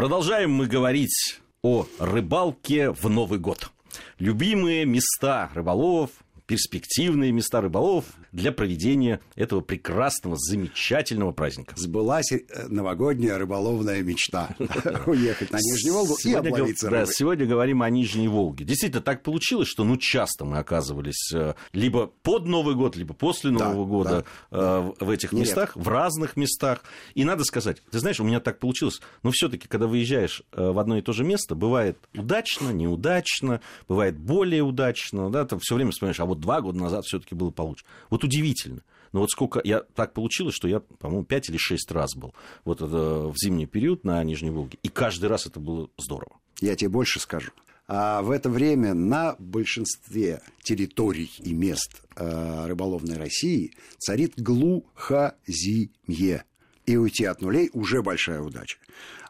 Продолжаем мы говорить о рыбалке в Новый год. Любимые места рыболовов, перспективные места рыболов для проведения этого прекрасного, замечательного праздника. Сбылась э, новогодняя рыболовная мечта. Уехать на Нижнюю Волгу и обловиться Да, сегодня говорим о Нижней Волге. Действительно, так получилось, что ну часто мы оказывались э, либо под Новый год, либо после Нового года э, в этих местах, в разных местах. И надо сказать, ты знаешь, у меня так получилось, но все таки когда выезжаешь в одно и то же место, бывает удачно, неудачно, бывает более удачно, да, ты все время вспоминаешь, а вот два года назад все-таки было получше. Вот удивительно. Но вот сколько... Я, так получилось, что я, по-моему, пять или шесть раз был вот это, в зимний период на Нижней Волге. И каждый раз это было здорово. Я тебе больше скажу. А в это время на большинстве территорий и мест э, рыболовной России царит глухозимье. И уйти от нулей уже большая удача.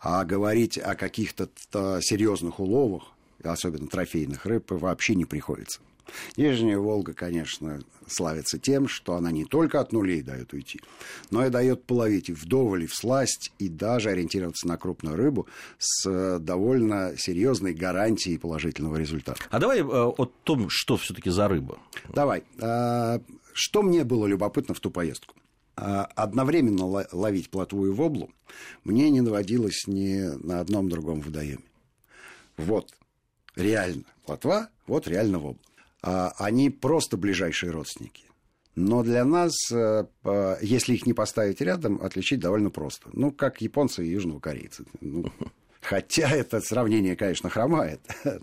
А говорить о каких-то серьезных уловах, особенно трофейных рыб, вообще не приходится. Нижняя Волга, конечно, славится тем, что она не только от нулей дает уйти, но и дает половить и вдоволь, и в сласть, и даже ориентироваться на крупную рыбу с э, довольно серьезной гарантией положительного результата. А давай э, о том, что все-таки за рыба. Давай. А, что мне было любопытно в ту поездку? Одновременно ловить плотву и воблу мне не доводилось ни на одном другом водоеме. Вот реально плотва, вот реально вобла. А, они просто ближайшие родственники. Но для нас, э, если их не поставить рядом, отличить довольно просто. Ну, как японцы и южного корейца. Ну, хотя это сравнение, конечно, хромает.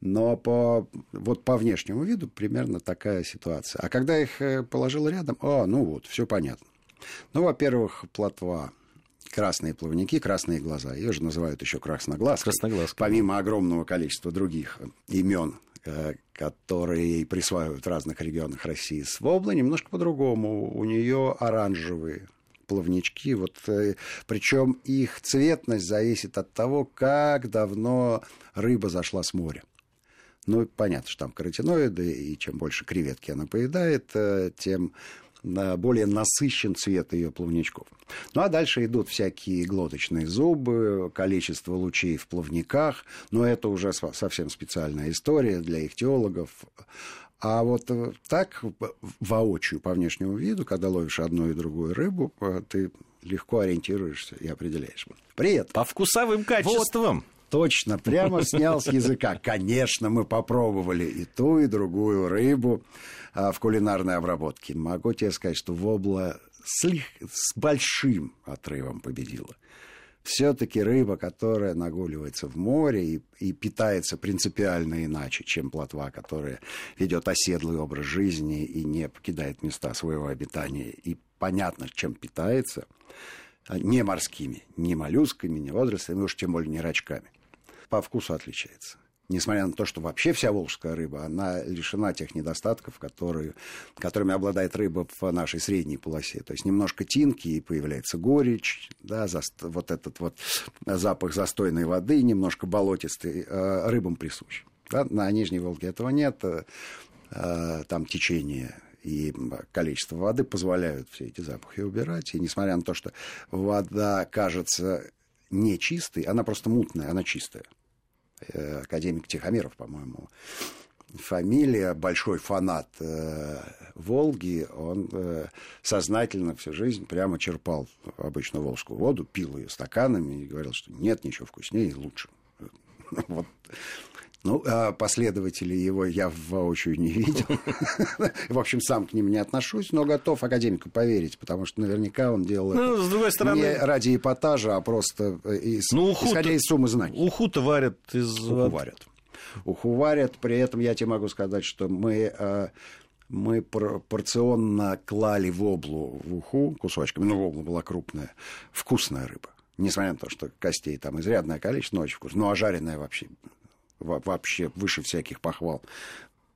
Но по, вот по внешнему виду примерно такая ситуация. А когда их э, положил рядом, а, ну вот, все понятно. Ну, во-первых, плотва, красные плавники, красные глаза. Ее же называют еще красноглазкой. Красноглазкой. Помимо огромного количества других имен которые присваивают в разных регионах России с воблой, немножко по-другому. У нее оранжевые плавнички. Вот, э, причем их цветность зависит от того, как давно рыба зашла с моря. Ну, понятно, что там каротиноиды, и чем больше креветки она поедает, э, тем более насыщен цвет ее плавничков. Ну а дальше идут всякие глоточные зубы, количество лучей в плавниках, но это уже совсем специальная история для ихтиологов. А вот э, так, воочию, по внешнему виду, когда ловишь одну и другую рыбу, э, ты легко ориентируешься и определяешь. Привет. По вкусовым качествам. Вот. Точно, прямо снял с языка. Конечно, мы попробовали и ту, и другую рыбу а, в кулинарной обработке. Могу тебе сказать, что вобла с, с большим отрывом победила. Все-таки рыба, которая нагуливается в море и, и питается принципиально иначе, чем плотва, которая ведет оседлый образ жизни и не покидает места своего обитания. И понятно, чем питается, а, не морскими, не моллюсками, не водорослями, уж тем более не рачками по вкусу отличается. Несмотря на то, что вообще вся волжская рыба, она лишена тех недостатков, которые, которыми обладает рыба в нашей средней полосе. То есть немножко тинки, и появляется горечь, да, за, вот этот вот запах застойной воды, немножко болотистый, э, рыбам присущ. Да? На Нижней Волге этого нет, э, там течение и количество воды позволяют все эти запахи убирать. И несмотря на то, что вода кажется нечистой, она просто мутная, она чистая. Э, академик Тихомиров, по-моему, фамилия, большой фанат э, Волги, он э, сознательно всю жизнь прямо черпал обычную волжскую воду, пил ее стаканами и говорил, что нет ничего вкуснее и лучше. Вот ну, а последователей его я воочию не видел. В общем, сам к ним не отношусь, но готов академику поверить, потому что наверняка он делал ну, это с другой стороны... не ради эпатажа, а просто э, из, ну, уху исходя из суммы знаний. Уху-то варят из... Уху варят. Уху варят, при этом я тебе могу сказать, что мы э, мы порционно клали в облу в уху кусочками, ну, обла была крупная, вкусная рыба. Несмотря на то, что костей там изрядное количество, но очень вкусно. Ну, а жареная вообще вообще выше всяких похвал.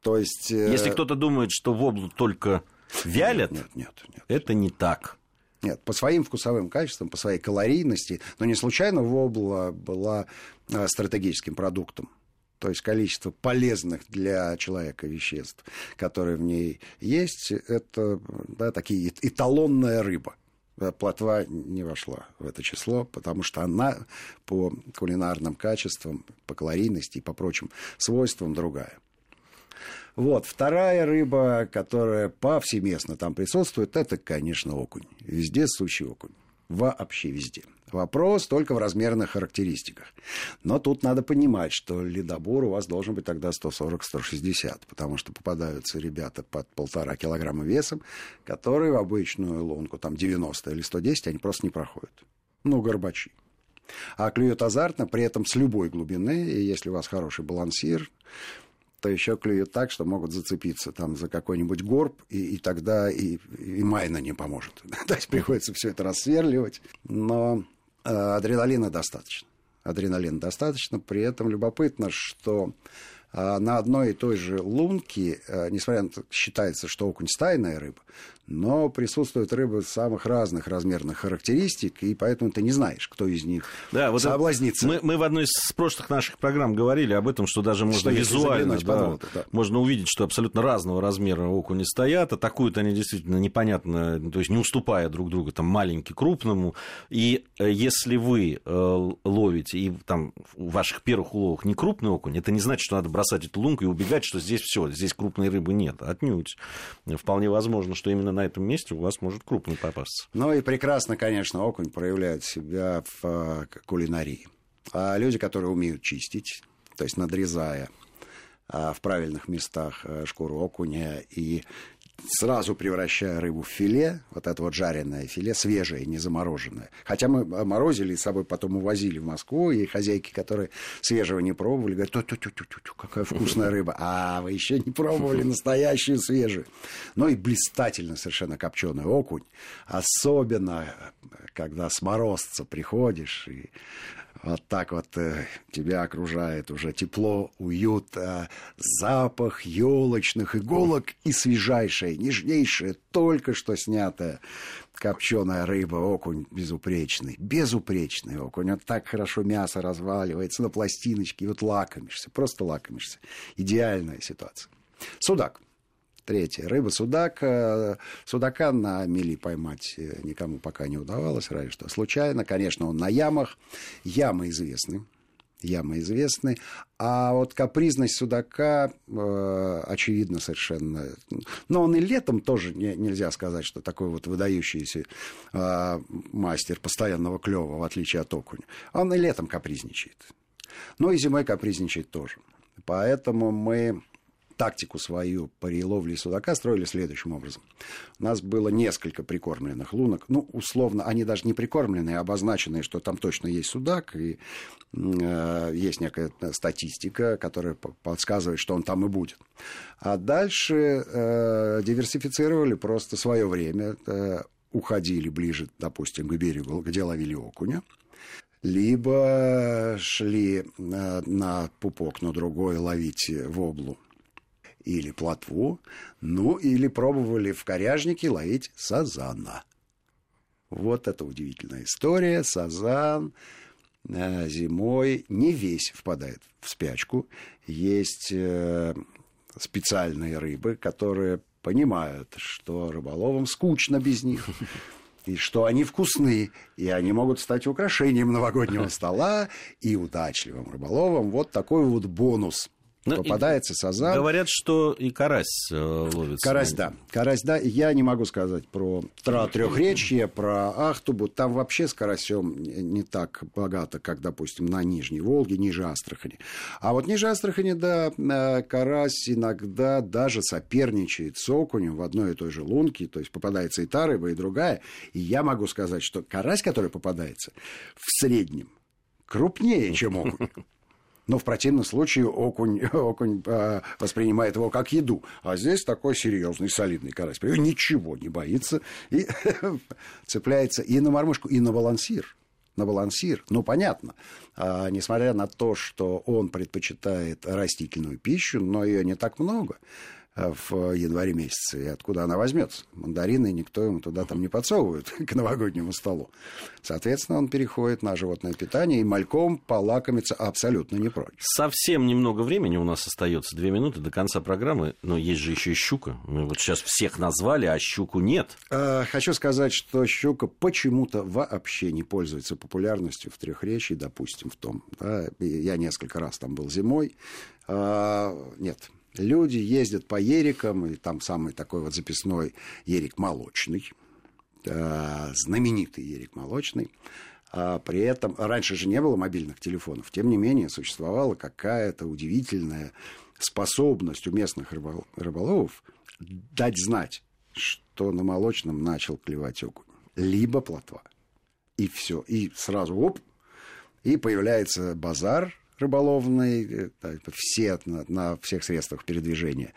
То есть... Э, Если кто-то думает, что воблу только вялят, нет, нет, нет, нет. это не так. Нет, по своим вкусовым качествам, по своей калорийности, но не случайно вобла была э, стратегическим продуктом. То есть количество полезных для человека веществ, которые в ней есть, это да, такие эталонная рыба. Э, плотва не вошла в это число, потому что она по кулинарным качествам, по калорийности и по прочим свойствам другая. Вот. Вторая рыба, которая повсеместно там присутствует, это, конечно, окунь. Везде сущий окунь. Вообще везде. Вопрос только в размерных характеристиках. Но тут надо понимать, что ледобор у вас должен быть тогда 140-160, потому что попадаются ребята под полтора килограмма весом, которые в обычную лунку, там 90 или 110, они просто не проходят. Ну, горбачи. А клюют азартно, при этом с любой глубины, и если у вас хороший балансир, то еще клюют так, что могут зацепиться там за какой-нибудь горб, и, и тогда и, и майна не поможет. То есть приходится все это рассверливать. Но э, адреналина достаточно. Адреналина достаточно. При этом любопытно, что на одной и той же лунке, э, несмотря на то, считается, что окунь стайная рыба, но присутствуют рыбы самых разных размерных характеристик, и поэтому ты не знаешь, кто из них да, вот соблазнится. Мы, мы в одной из прошлых наших программ говорили об этом, что даже можно что визуально да, воду, да. можно увидеть, что абсолютно разного размера окуни стоят, атакуют они действительно непонятно, то есть не уступая друг другу, там маленький крупному, и э, если вы э, ловите, и там в ваших первых уловах не крупный окунь, это не значит, что надо бросать эту лунку и убегать, что здесь все, здесь крупной рыбы нет, отнюдь. Вполне возможно, что именно на этом месте у вас может крупный попасться. Ну и прекрасно, конечно, окунь проявляет себя в а, кулинарии. А люди, которые умеют чистить, то есть надрезая а, в правильных местах а, шкуру окуня и сразу превращая рыбу в филе, вот это вот жареное филе, свежее, не замороженное. Хотя мы морозили с собой, потом увозили в Москву, и хозяйки, которые свежего не пробовали, говорят, тю тю тю тю тю какая вкусная рыба. А вы еще не пробовали настоящую свежую. Ну и блистательно совершенно копченый окунь. Особенно, когда с морозца приходишь, и вот так вот э, тебя окружает уже тепло, уют, э, запах елочных иголок и свежайшая, нежнейшая, только что снятая копченая рыба, окунь безупречный, безупречный окунь. Вот так хорошо мясо разваливается на пластиночке, и вот лакомишься, просто лакомишься. Идеальная ситуация. Судак. Третье. Рыба-судак. Судака на мели поймать э, никому пока не удавалось, разве что случайно. Конечно, он на ямах. Ямы известны. Ямы известны. А вот капризность судака э, очевидно совершенно. Но он и летом тоже не, нельзя сказать, что такой вот выдающийся э, мастер постоянного клёва, в отличие от окуня. Он и летом капризничает. Но и зимой капризничает тоже. Поэтому мы тактику свою при ловле судака строили следующим образом. У нас было несколько прикормленных лунок. Ну, условно, они даже не прикормленные, а обозначенные, что там точно есть судак, и э, есть некая статистика, которая подсказывает, что он там и будет. А дальше э, диверсифицировали просто свое время, э, уходили ближе, допустим, к берегу, где ловили окуня, либо шли э, на пупок, на другой ловить воблу или плотву, ну или пробовали в коряжнике ловить сазана. Вот это удивительная история. Сазан э, зимой не весь впадает в спячку. Есть э, специальные рыбы, которые понимают, что рыболовам скучно без них, и что они вкусны, и они могут стать украшением новогоднего стола и удачливым рыболовам. Вот такой вот бонус – ну, попадается сазан. Говорят, что и карась э, ловится. Карась, да. Карась, да. Я не могу сказать про трехречье, про Ахтубу. Там вообще с карасем не так богато, как, допустим, на Нижней Волге, ниже Астрахани. А вот ниже Астрахани, да, э, карась иногда даже соперничает с окунем в одной и той же лунке. То есть попадается и та рыба, и другая. И я могу сказать, что карась, который попадается в среднем, крупнее, чем окунь но в противном случае окунь, окунь э, воспринимает его как еду. А здесь такой серьезный, солидный карась. Ничего не боится и цепляется и на мормышку, и на балансир на балансир. Ну, понятно, а, несмотря на то, что он предпочитает растительную пищу, но ее не так много, в январе месяце. И откуда она возьмется? Мандарины никто ему туда там не подсовывает к новогоднему столу. Соответственно, он переходит на животное питание и мальком полакомиться абсолютно не прочь. Совсем немного времени у нас остается, две минуты до конца программы, но есть же еще и щука. Мы вот сейчас всех назвали, а щуку нет. А, хочу сказать, что щука почему-то вообще не пользуется популярностью в Трехречии, допустим, в том. Да, я несколько раз там был зимой. А, нет, Люди ездят по ерикам, и там самый такой вот записной ерик молочный, э, знаменитый ерик молочный. А при этом раньше же не было мобильных телефонов, тем не менее существовала какая-то удивительная способность у местных рыболовов дать знать, что на молочном начал клевать окунь, либо плотва. И все. И сразу оп, и появляется базар рыболовный, э, все на, на всех средствах передвижения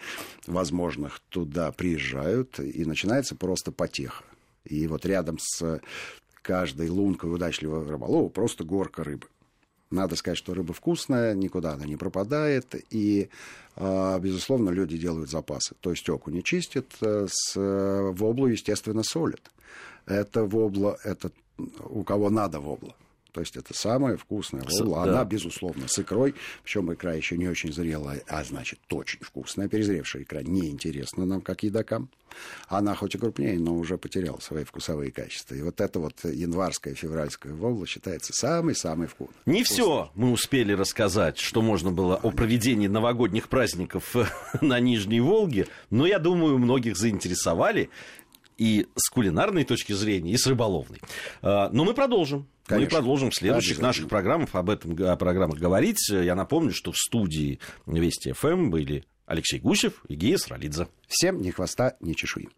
возможных туда приезжают, и начинается просто потеха. И вот рядом с каждой лункой удачливого рыболова просто горка рыбы. Надо сказать, что рыба вкусная, никуда она не пропадает, и, а, безусловно, люди делают запасы. То есть оку не чистят, э, с воблу, естественно, солят. Это вобла, это у кого надо вобла. То есть это самая вкусная. Она, да. безусловно, с икрой. Причем икра еще не очень зрелая, а значит, очень вкусная. Перезревшая икра неинтересна нам, как едокам. Она хоть и крупнее, но уже потеряла свои вкусовые качества. И вот это вот январская, февральская вобла считается самый-самый вкусный. Не все мы успели рассказать, что можно было о проведении новогодних праздников на Нижней Волге, но я думаю, многих заинтересовали и с кулинарной точки зрения, и с рыболовной. А, но мы продолжим. Конечно. Мы продолжим в следующих наших программах об этом о программах говорить. Я напомню, что в студии Вести ФМ были Алексей Гусев и Гея Сралидзе. Всем ни хвоста, ни чешуи.